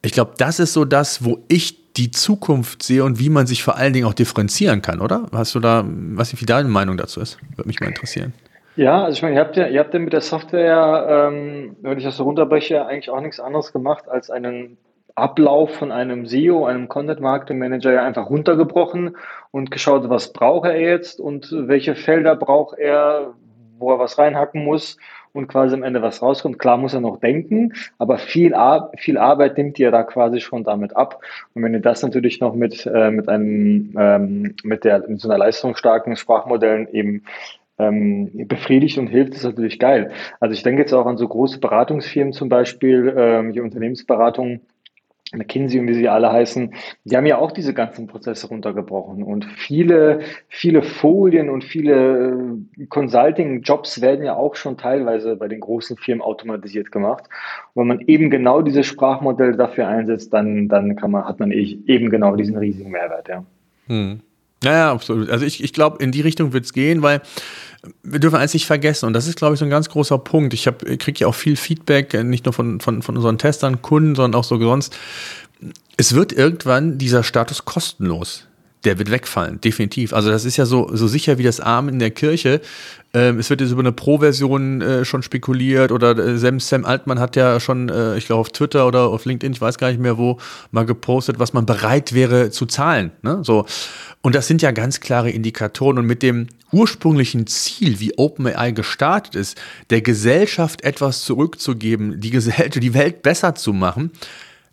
Ich glaube, das ist so das, wo ich die Zukunft sehe und wie man sich vor allen Dingen auch differenzieren kann, oder? Hast du da, was wie deine Meinung dazu ist? Würde mich mal interessieren. Ja, also ich meine, ihr habt ja, ihr habt ja mit der Software, ähm, wenn ich das so runterbreche, eigentlich auch nichts anderes gemacht, als einen Ablauf von einem SEO, einem Content Marketing Manager ja einfach runtergebrochen und geschaut, was braucht er jetzt und welche Felder braucht er, wo er was reinhacken muss und quasi am Ende was rauskommt. Klar muss er noch denken, aber viel, Ar viel Arbeit nimmt ihr da quasi schon damit ab. Und wenn ihr das natürlich noch mit, äh, mit einem, ähm, mit der, mit so einer leistungsstarken Sprachmodellen eben ähm, befriedigt und hilft, ist natürlich geil. Also ich denke jetzt auch an so große Beratungsfirmen zum Beispiel, ähm, die Unternehmensberatung, McKinsey und wie sie alle heißen, die haben ja auch diese ganzen Prozesse runtergebrochen und viele, viele Folien und viele äh, Consulting-Jobs werden ja auch schon teilweise bei den großen Firmen automatisiert gemacht. Und wenn man eben genau dieses Sprachmodell dafür einsetzt, dann, dann kann man, hat man e-, eben genau diesen riesigen Mehrwert, ja. Hm. Ja, absolut. Also ich, ich glaube, in die Richtung wird es gehen, weil wir dürfen eins nicht vergessen, und das ist, glaube ich, so ein ganz großer Punkt. Ich, kriege ja auch viel Feedback, äh, nicht nur von, von, von unseren Testern, Kunden, sondern auch so sonst. Es wird irgendwann dieser Status kostenlos der wird wegfallen, definitiv. Also das ist ja so, so sicher wie das Arm in der Kirche. Ähm, es wird jetzt über eine Pro-Version äh, schon spekuliert oder äh, Sam, Sam Altmann hat ja schon, äh, ich glaube auf Twitter oder auf LinkedIn, ich weiß gar nicht mehr wo, mal gepostet, was man bereit wäre zu zahlen. Ne? So. Und das sind ja ganz klare Indikatoren. Und mit dem ursprünglichen Ziel, wie OpenAI gestartet ist, der Gesellschaft etwas zurückzugeben, die Gesellschaft, die Welt besser zu machen,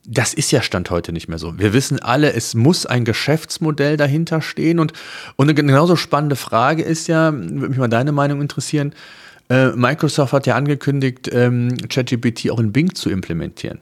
das ist ja Stand heute nicht mehr so. Wir wissen alle, es muss ein Geschäftsmodell dahinter stehen. Und, und eine genauso spannende Frage ist ja, würde mich mal deine Meinung interessieren, äh, Microsoft hat ja angekündigt, ähm, ChatGPT auch in Bing zu implementieren.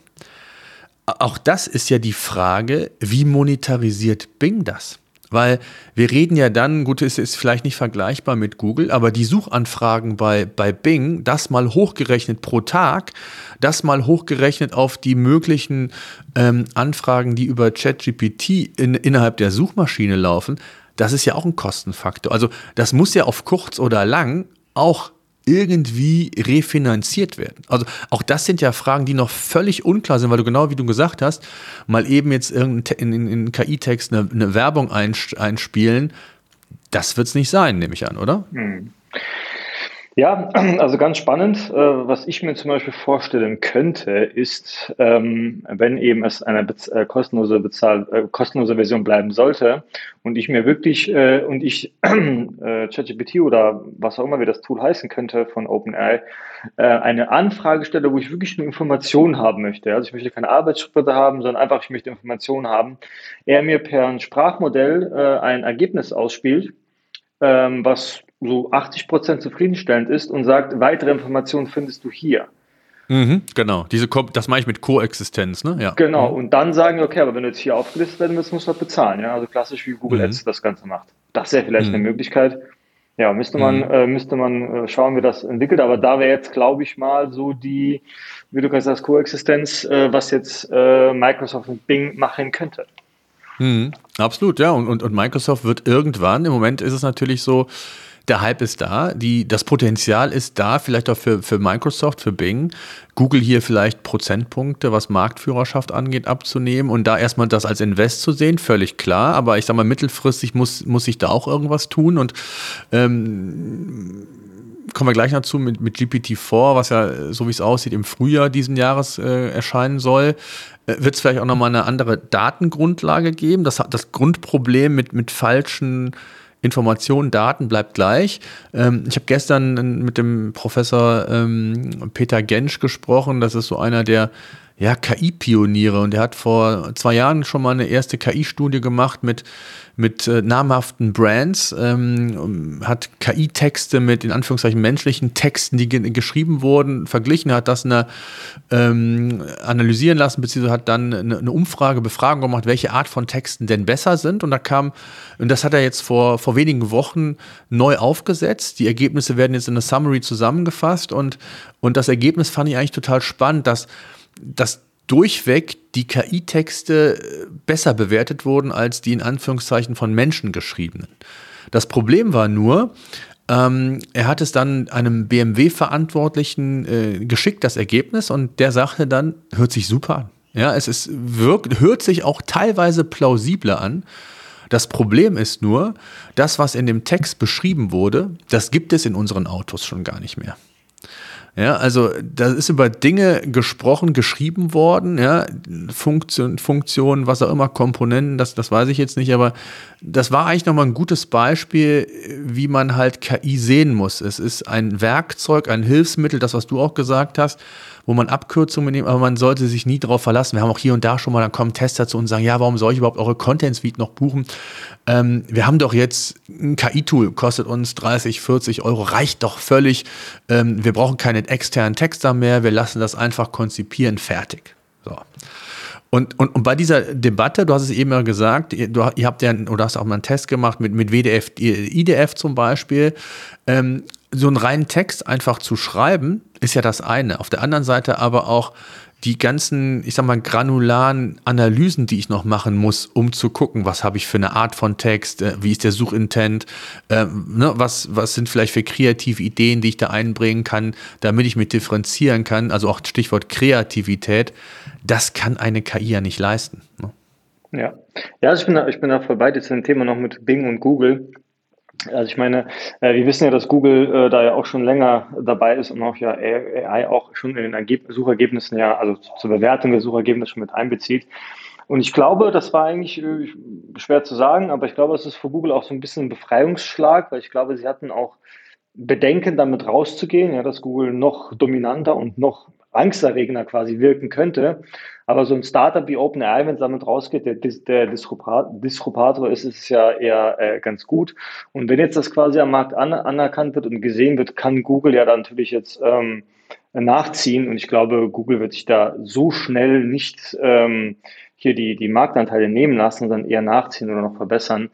Auch das ist ja die Frage, wie monetarisiert Bing das? Weil wir reden ja dann, gut, es ist vielleicht nicht vergleichbar mit Google, aber die Suchanfragen bei, bei Bing, das mal hochgerechnet pro Tag, das mal hochgerechnet auf die möglichen ähm, Anfragen, die über ChatGPT in, innerhalb der Suchmaschine laufen, das ist ja auch ein Kostenfaktor. Also das muss ja auf kurz oder lang auch irgendwie refinanziert werden? Also auch das sind ja Fragen, die noch völlig unklar sind, weil du genau wie du gesagt hast, mal eben jetzt in, in, in KI-Text eine, eine, Werbung einspielen, das wird es nicht sein, nehme ich an, oder? Hm. Ja, also ganz spannend. Äh, was ich mir zum Beispiel vorstellen könnte, ist, ähm, wenn eben es eine äh, kostenlose, Bezahl äh, kostenlose Version bleiben sollte und ich mir wirklich und ich ChatGPT oder was auch immer wie das Tool heißen könnte von OpenAI eine Anfrage stelle, wo ich wirklich nur Informationen haben möchte. Also ich möchte keine Arbeitsschritte haben, sondern einfach ich möchte Informationen haben. Er mir per Sprachmodell ein Ergebnis ausspielt, ähm, was so 80 Prozent zufriedenstellend ist und sagt, weitere Informationen findest du hier. Mhm, genau, diese Ko das mache ich mit Koexistenz, ne? Ja. Genau, mhm. und dann sagen wir, okay, aber wenn du jetzt hier aufgelistet werden willst, musst du halt bezahlen, ja. Also klassisch wie Google mhm. Ads das Ganze macht. Das wäre vielleicht mhm. eine Möglichkeit. Ja, müsste man, mhm. äh, müsste man äh, schauen, wie das entwickelt, aber da wäre jetzt, glaube ich, mal so die, wie du gerade sagst, Koexistenz, äh, was jetzt äh, Microsoft und Bing machen könnte. Mhm, absolut, ja. Und, und, und Microsoft wird irgendwann, im Moment ist es natürlich so, der Hype ist da, die, das Potenzial ist da, vielleicht auch für, für Microsoft, für Bing, Google hier vielleicht Prozentpunkte, was Marktführerschaft angeht, abzunehmen und da erstmal das als Invest zu sehen, völlig klar. Aber ich sag mal, mittelfristig muss, muss sich da auch irgendwas tun und ähm, kommen wir gleich dazu mit, mit GPT-4, was ja, so wie es aussieht, im Frühjahr diesen Jahres äh, erscheinen soll. Äh, Wird es vielleicht auch nochmal eine andere Datengrundlage geben? Das, das Grundproblem mit, mit falschen Informationen, Daten bleibt gleich. Ähm, ich habe gestern mit dem Professor ähm, Peter Gensch gesprochen. Das ist so einer der ja, KI-Pioniere und der hat vor zwei Jahren schon mal eine erste KI-Studie gemacht mit mit äh, namhaften Brands, ähm, hat KI-Texte mit in Anführungszeichen menschlichen Texten, die ge geschrieben wurden, verglichen, hat das eine, ähm, analysieren lassen, beziehungsweise hat dann eine, eine, Umfrage, Befragung gemacht, welche Art von Texten denn besser sind. Und da kam, und das hat er jetzt vor, vor wenigen Wochen neu aufgesetzt. Die Ergebnisse werden jetzt in eine Summary zusammengefasst und, und das Ergebnis fand ich eigentlich total spannend, dass, dass durchweg die KI-Texte äh, besser bewertet wurden als die in Anführungszeichen von Menschen geschriebenen. Das Problem war nur, ähm, er hat es dann einem BMW-Verantwortlichen äh, geschickt, das Ergebnis, und der sagte dann, hört sich super an. Ja, es ist, wirkt, hört sich auch teilweise plausibler an. Das Problem ist nur, das, was in dem Text beschrieben wurde, das gibt es in unseren Autos schon gar nicht mehr. Ja, also da ist über Dinge gesprochen, geschrieben worden, ja, Funktion, Funktionen, was auch immer, Komponenten, das, das weiß ich jetzt nicht, aber das war eigentlich nochmal ein gutes Beispiel, wie man halt KI sehen muss. Es ist ein Werkzeug, ein Hilfsmittel, das, was du auch gesagt hast, wo man Abkürzungen nimmt, aber man sollte sich nie darauf verlassen. Wir haben auch hier und da schon mal, dann kommen Tester zu uns und sagen, ja, warum soll ich überhaupt eure Content Suite noch buchen? Ähm, wir haben doch jetzt ein KI-Tool, kostet uns 30, 40 Euro, reicht doch völlig. Ähm, wir brauchen keine externen Texter mehr, wir lassen das einfach konzipieren, fertig. So. Und, und, und bei dieser Debatte, du hast es eben ja gesagt, ihr, du, ihr habt ja, oder hast auch mal einen Test gemacht mit, mit WDF, IDF zum Beispiel. Ähm, so einen reinen Text einfach zu schreiben, ist ja das eine. Auf der anderen Seite aber auch die ganzen, ich sag mal, granularen Analysen, die ich noch machen muss, um zu gucken, was habe ich für eine Art von Text, äh, wie ist der Suchintent, äh, ne, was, was sind vielleicht für kreative Ideen, die ich da einbringen kann, damit ich mich differenzieren kann, also auch Stichwort Kreativität, das kann eine KI ja nicht leisten. Ne? Ja. ja, also ich bin da, ich bin da voll bei dir zu dem Thema noch mit Bing und Google. Also ich meine, äh, wir wissen ja, dass Google äh, da ja auch schon länger dabei ist und auch ja AI auch schon in den Ergeb Suchergebnissen ja, also zur Bewertung der Suchergebnisse schon mit einbezieht. Und ich glaube, das war eigentlich äh, schwer zu sagen, aber ich glaube, es ist für Google auch so ein bisschen ein Befreiungsschlag, weil ich glaube, sie hatten auch Bedenken, damit rauszugehen, ja, dass Google noch dominanter und noch angsterregender quasi wirken könnte. Aber so ein Startup wie OpenAI, wenn es damit rausgeht, der, der Disruptor ist, ist ja eher äh, ganz gut. Und wenn jetzt das quasi am Markt an, anerkannt wird und gesehen wird, kann Google ja dann natürlich jetzt ähm, nachziehen. Und ich glaube, Google wird sich da so schnell nicht ähm, hier die, die Marktanteile nehmen lassen, sondern eher nachziehen oder noch verbessern.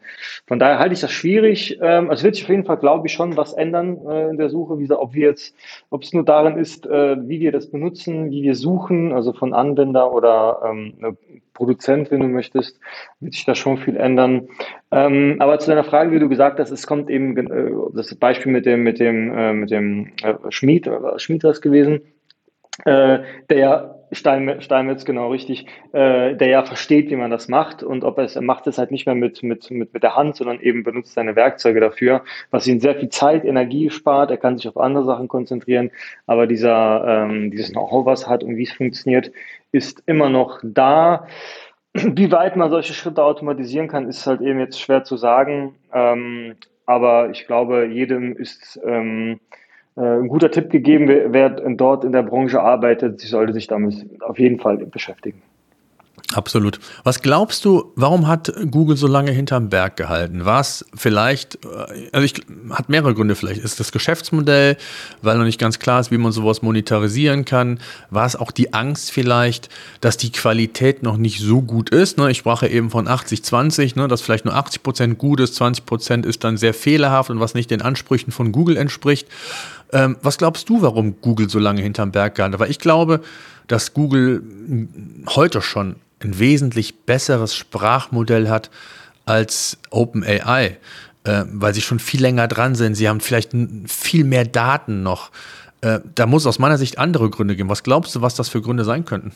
Von daher halte ich das schwierig. Ähm, es wird sich auf jeden Fall, glaube ich, schon was ändern äh, in der Suche, wie ob wir jetzt, ob es nur darin ist, äh, wie wir das benutzen, wie wir suchen, also von Anwender oder ähm, Produzent, wenn du möchtest, wird sich da schon viel ändern. Ähm, aber zu deiner Frage, wie du gesagt hast, es kommt eben äh, das Beispiel mit dem mit dem äh, mit dem äh, Schmied, äh, Schmied das gewesen, äh, der Stein, Steinmetz, genau richtig, äh, der ja versteht, wie man das macht und ob es, er macht es halt nicht mehr mit, mit, mit, mit der Hand, sondern eben benutzt seine Werkzeuge dafür, was ihn sehr viel Zeit, Energie spart, er kann sich auf andere Sachen konzentrieren, aber dieser, ähm, dieses Know-how, was hat und wie es funktioniert, ist immer noch da. Wie weit man solche Schritte automatisieren kann, ist halt eben jetzt schwer zu sagen, ähm, aber ich glaube, jedem ist ähm, äh, ein guter Tipp gegeben, wer, wer dort in der Branche arbeitet, sie sollte sich damit auf jeden Fall beschäftigen. Absolut. Was glaubst du, warum hat Google so lange hinterm Berg gehalten? War es vielleicht, äh, also ich, hat mehrere Gründe vielleicht. Ist das Geschäftsmodell, weil noch nicht ganz klar ist, wie man sowas monetarisieren kann? War es auch die Angst vielleicht, dass die Qualität noch nicht so gut ist? Ne? Ich sprach ja eben von 80-20, ne? dass vielleicht nur 80 Prozent gut ist, 20 Prozent ist dann sehr fehlerhaft und was nicht den Ansprüchen von Google entspricht. Ähm, was glaubst du, warum Google so lange hinterm Berg gehalten hat? Weil ich glaube, dass Google heute schon ein wesentlich besseres Sprachmodell hat als OpenAI, äh, weil sie schon viel länger dran sind. Sie haben vielleicht viel mehr Daten noch. Äh, da muss aus meiner Sicht andere Gründe geben. Was glaubst du, was das für Gründe sein könnten?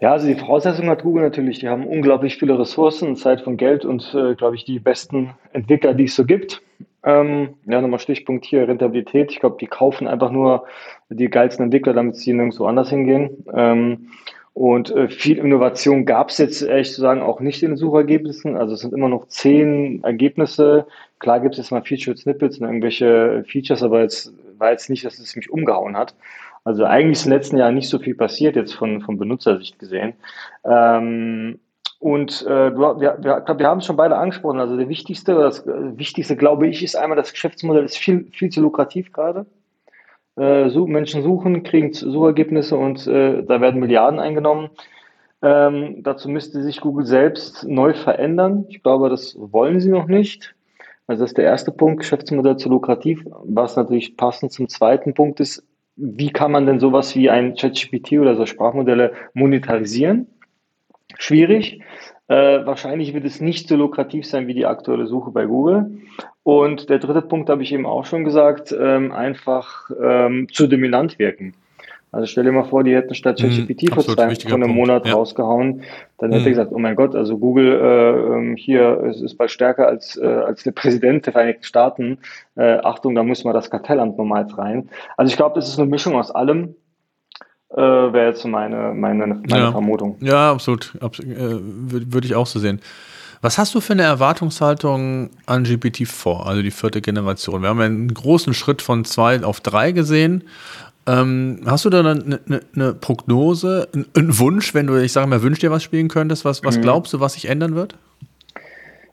Ja, also die Voraussetzung hat Google natürlich. Die haben unglaublich viele Ressourcen, Zeit von Geld und, äh, glaube ich, die besten Entwickler, die es so gibt. Ähm, ja, nochmal Stichpunkt hier, Rentabilität. Ich glaube, die kaufen einfach nur die geilsten Entwickler, damit sie nirgendwo anders hingehen. Ähm, und äh, viel Innovation gab es jetzt ehrlich zu sagen auch nicht in den Suchergebnissen. Also es sind immer noch zehn Ergebnisse. Klar gibt es jetzt mal Featured Snippets und irgendwelche Features, aber jetzt war jetzt nicht, dass es mich umgehauen hat. Also eigentlich ist im letzten Jahr nicht so viel passiert, jetzt von, von Benutzersicht gesehen. Ähm, und äh, wir, wir, wir, wir haben es schon beide angesprochen. Also der wichtigste, das Wichtigste, glaube ich, ist einmal, das Geschäftsmodell ist viel, viel zu lukrativ gerade. Äh, Menschen suchen, kriegen Suchergebnisse und äh, da werden Milliarden eingenommen. Ähm, dazu müsste sich Google selbst neu verändern. Ich glaube, das wollen sie noch nicht. Also das ist der erste Punkt, Geschäftsmodell zu lukrativ. Was natürlich passend zum zweiten Punkt ist, wie kann man denn sowas wie ein ChatGPT oder so Sprachmodelle monetarisieren? Schwierig. Äh, wahrscheinlich wird es nicht so lukrativ sein wie die aktuelle Suche bei Google. Und der dritte Punkt habe ich eben auch schon gesagt, ähm, einfach ähm, zu dominant wirken. Also stell dir mal vor, die hätten statt mhm, ChatGPT vor, zwei, vor einem Monat ja. rausgehauen. Dann hätte mhm. gesagt, oh mein Gott, also Google äh, ähm, hier ist, ist bald stärker als, äh, als der Präsident der Vereinigten Staaten. Äh, Achtung, da muss man das Kartellamt nochmal rein. Also ich glaube, das ist eine Mischung aus allem. Äh, Wäre jetzt meine, meine, meine ja. Vermutung. Ja, absolut. Abs äh, Würde ich auch so sehen. Was hast du für eine Erwartungshaltung an GPT-4, also die vierte Generation? Wir haben einen großen Schritt von zwei auf drei gesehen. Ähm, hast du da eine, eine, eine Prognose, einen, Wunsch, wenn du, ich sage mal, wünsch dir was spielen könntest? Was, was mhm. glaubst du, was sich ändern wird?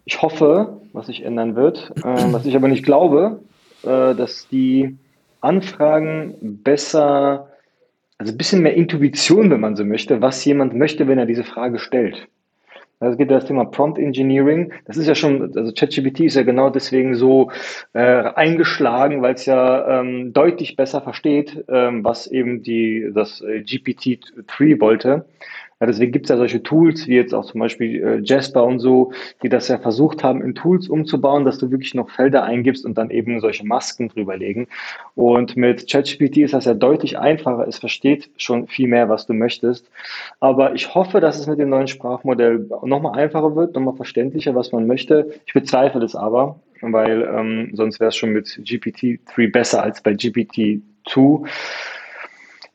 Ich hoffe, was sich ändern wird. Äh, was ich aber nicht glaube, äh, dass die Anfragen besser, also ein bisschen mehr Intuition, wenn man so möchte, was jemand möchte, wenn er diese Frage stellt. Es geht das Thema Prompt Engineering. Das ist ja schon, also ChatGPT ist ja genau deswegen so äh, eingeschlagen, weil es ja ähm, deutlich besser versteht, ähm, was eben die das äh, GPT-3 wollte. Ja, deswegen gibt es ja solche Tools wie jetzt auch zum Beispiel äh, Jasper und so, die das ja versucht haben, in Tools umzubauen, dass du wirklich noch Felder eingibst und dann eben solche Masken drüberlegen. Und mit ChatGPT ist das ja deutlich einfacher. Es versteht schon viel mehr, was du möchtest. Aber ich hoffe, dass es mit dem neuen Sprachmodell nochmal einfacher wird, nochmal verständlicher, was man möchte. Ich bezweifle das aber, weil ähm, sonst wäre es schon mit GPT-3 besser als bei GPT-2.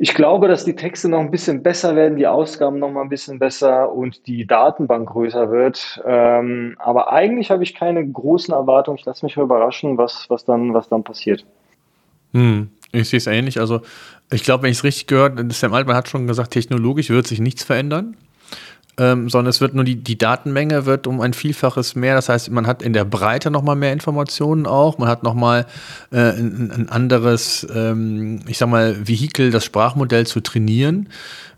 Ich glaube, dass die Texte noch ein bisschen besser werden, die Ausgaben noch mal ein bisschen besser und die Datenbank größer wird. Ähm, aber eigentlich habe ich keine großen Erwartungen. Ich lasse mich überraschen, was, was, dann, was dann passiert. Hm, ich sehe es ähnlich. Also ich glaube, wenn ich es richtig gehört, Sam Altman hat schon gesagt, technologisch wird sich nichts verändern ähm, sondern es wird nur die, die Datenmenge wird um ein Vielfaches mehr. Das heißt, man hat in der Breite nochmal mehr Informationen auch. Man hat nochmal äh, ein, ein anderes, ähm, ich sag mal, Vehikel, das Sprachmodell zu trainieren.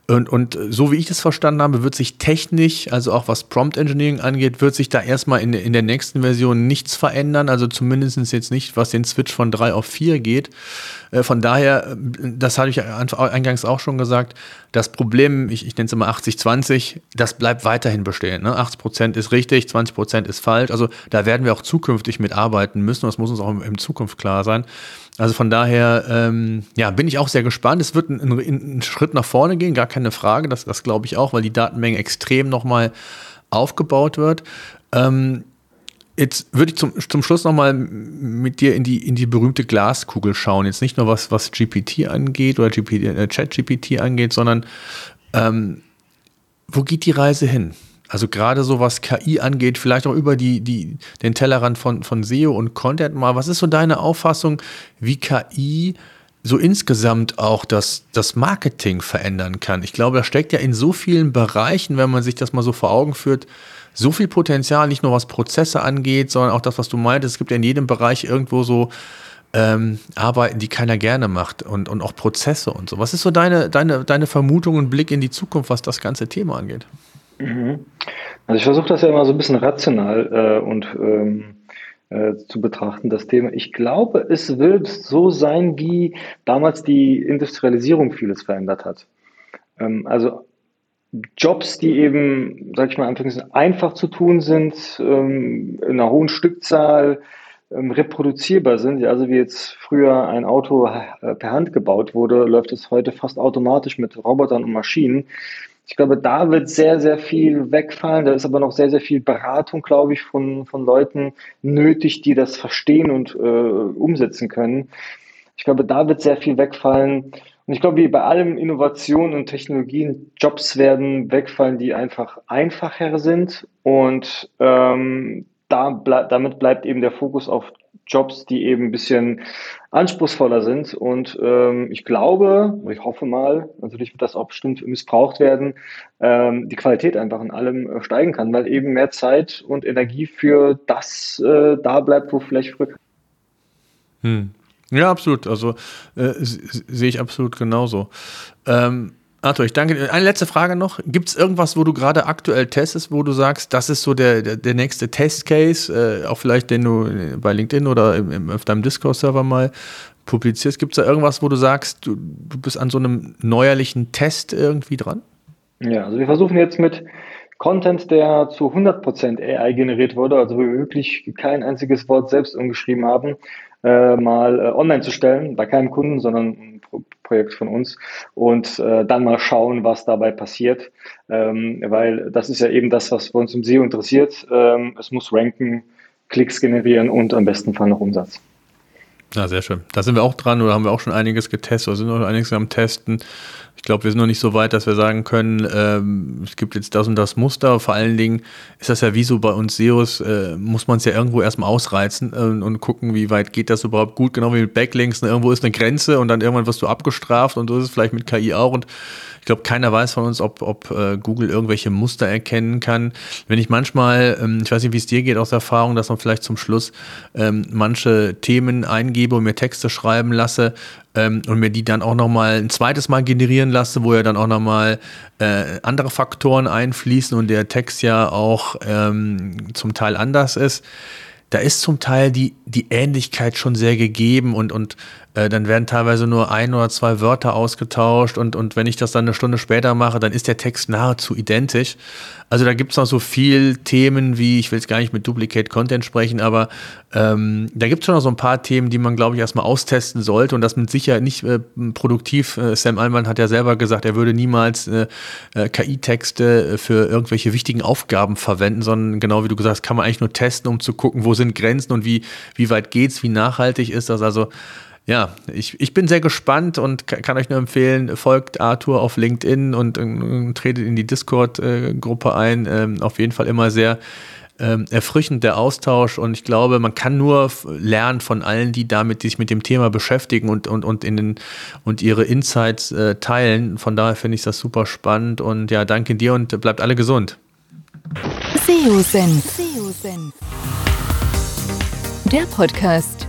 Und, und so wie ich das verstanden habe, wird sich technisch, also auch was Prompt Engineering angeht, wird sich da erstmal in, in der nächsten Version nichts verändern. Also zumindest jetzt nicht, was den Switch von 3 auf 4 geht. Äh, von daher, das hatte ich eingangs auch schon gesagt, das Problem, ich, ich nenne es immer 80-20, das bleibt weiterhin bestehen. Ne? 80 Prozent ist richtig, 20 Prozent ist falsch. Also da werden wir auch zukünftig mitarbeiten müssen. Das muss uns auch in Zukunft klar sein. Also von daher, ähm, ja, bin ich auch sehr gespannt. Es wird einen, Schritt nach vorne gehen, gar keine Frage. Das, das glaube ich auch, weil die Datenmenge extrem nochmal aufgebaut wird. Ähm, Jetzt würde ich zum, zum Schluss nochmal mit dir in die, in die berühmte Glaskugel schauen. Jetzt nicht nur was, was GPT angeht oder GPT, äh, Chat-GPT angeht, sondern ähm, wo geht die Reise hin? Also gerade so was KI angeht, vielleicht auch über die, die, den Tellerrand von, von SEO und Content mal. Was ist so deine Auffassung, wie KI so insgesamt auch das, das Marketing verändern kann? Ich glaube, da steckt ja in so vielen Bereichen, wenn man sich das mal so vor Augen führt, so viel Potenzial, nicht nur was Prozesse angeht, sondern auch das, was du meintest. Es gibt ja in jedem Bereich irgendwo so ähm, Arbeiten, die keiner gerne macht und, und auch Prozesse und so. Was ist so deine, deine, deine Vermutung und Blick in die Zukunft, was das ganze Thema angeht? Mhm. Also ich versuche das ja immer so ein bisschen rational äh, und ähm, äh, zu betrachten, das Thema. Ich glaube, es wird so sein, wie damals die Industrialisierung vieles verändert hat. Ähm, also Jobs, die eben, sag ich mal, einfach zu tun sind, ähm, in einer hohen Stückzahl ähm, reproduzierbar sind. Also wie jetzt früher ein Auto äh, per Hand gebaut wurde, läuft es heute fast automatisch mit Robotern und Maschinen. Ich glaube, da wird sehr, sehr viel wegfallen. Da ist aber noch sehr, sehr viel Beratung, glaube ich, von, von Leuten nötig, die das verstehen und äh, umsetzen können. Ich glaube, da wird sehr viel wegfallen. Und ich glaube, wie bei allem Innovationen und Technologien, Jobs werden wegfallen, die einfach einfacher sind. Und ähm, da damit bleibt eben der Fokus auf Jobs, die eben ein bisschen anspruchsvoller sind. Und ähm, ich glaube, ich hoffe mal, natürlich wird das auch bestimmt missbraucht werden, ähm, die Qualität einfach in allem äh, steigen kann, weil eben mehr Zeit und Energie für das äh, da bleibt, wo vielleicht früher. Hm. Ja, absolut. Also äh, sehe ich absolut genauso. Ähm, Arthur, ich danke dir. Eine letzte Frage noch. Gibt es irgendwas, wo du gerade aktuell testest, wo du sagst, das ist so der, der, der nächste Testcase, äh, auch vielleicht, den du bei LinkedIn oder im, im, auf deinem Discord-Server mal publizierst? Gibt es da irgendwas, wo du sagst, du, du bist an so einem neuerlichen Test irgendwie dran? Ja, also wir versuchen jetzt mit Content, der zu 100% AI generiert wurde, also wir wirklich kein einziges Wort selbst umgeschrieben haben, äh, mal äh, online zu stellen, bei keinem Kunden, sondern Projekt von uns und äh, dann mal schauen, was dabei passiert, ähm, weil das ist ja eben das, was bei uns im SEO interessiert. Ähm, es muss ranken, Klicks generieren und am besten Fall noch Umsatz. Ja, sehr schön. Da sind wir auch dran oder haben wir auch schon einiges getestet oder sind noch einiges am Testen. Ich glaube, wir sind noch nicht so weit, dass wir sagen können, ähm, es gibt jetzt das und das Muster. Vor allen Dingen ist das ja wie so bei uns SEOs, äh, muss man es ja irgendwo erstmal ausreizen äh, und gucken, wie weit geht das überhaupt gut. Genau wie mit Backlinks. Ne? Irgendwo ist eine Grenze und dann irgendwann wirst du abgestraft und so ist es vielleicht mit KI auch. Und ich glaube, keiner weiß von uns, ob, ob äh, Google irgendwelche Muster erkennen kann. Wenn ich manchmal, ähm, ich weiß nicht, wie es dir geht aus Erfahrung, dass man vielleicht zum Schluss ähm, manche Themen eingebe und mir Texte schreiben lasse ähm, und mir die dann auch nochmal ein zweites Mal generieren lasse, wo ja dann auch nochmal äh, andere Faktoren einfließen und der Text ja auch ähm, zum Teil anders ist da ist zum Teil die, die Ähnlichkeit schon sehr gegeben und, und äh, dann werden teilweise nur ein oder zwei Wörter ausgetauscht und, und wenn ich das dann eine Stunde später mache, dann ist der Text nahezu identisch. Also da gibt es noch so viel Themen wie, ich will jetzt gar nicht mit Duplicate Content sprechen, aber ähm, da gibt es schon noch so ein paar Themen, die man, glaube ich, erstmal austesten sollte und das mit Sicherheit nicht äh, produktiv. Äh, Sam Allman hat ja selber gesagt, er würde niemals äh, äh KI-Texte für irgendwelche wichtigen Aufgaben verwenden, sondern genau wie du gesagt hast, kann man eigentlich nur testen, um zu gucken, wo sind Grenzen und wie, wie weit geht's, wie nachhaltig ist das. Also ja, ich, ich bin sehr gespannt und kann euch nur empfehlen, folgt Arthur auf LinkedIn und, und tretet in die Discord-Gruppe ein. Ähm, auf jeden Fall immer sehr ähm, erfrischend der Austausch und ich glaube, man kann nur lernen von allen, die damit die sich mit dem Thema beschäftigen und, und, und, in den, und ihre Insights äh, teilen. Von daher finde ich das super spannend und ja, danke dir und bleibt alle gesund. SEO-Senf. Der Podcast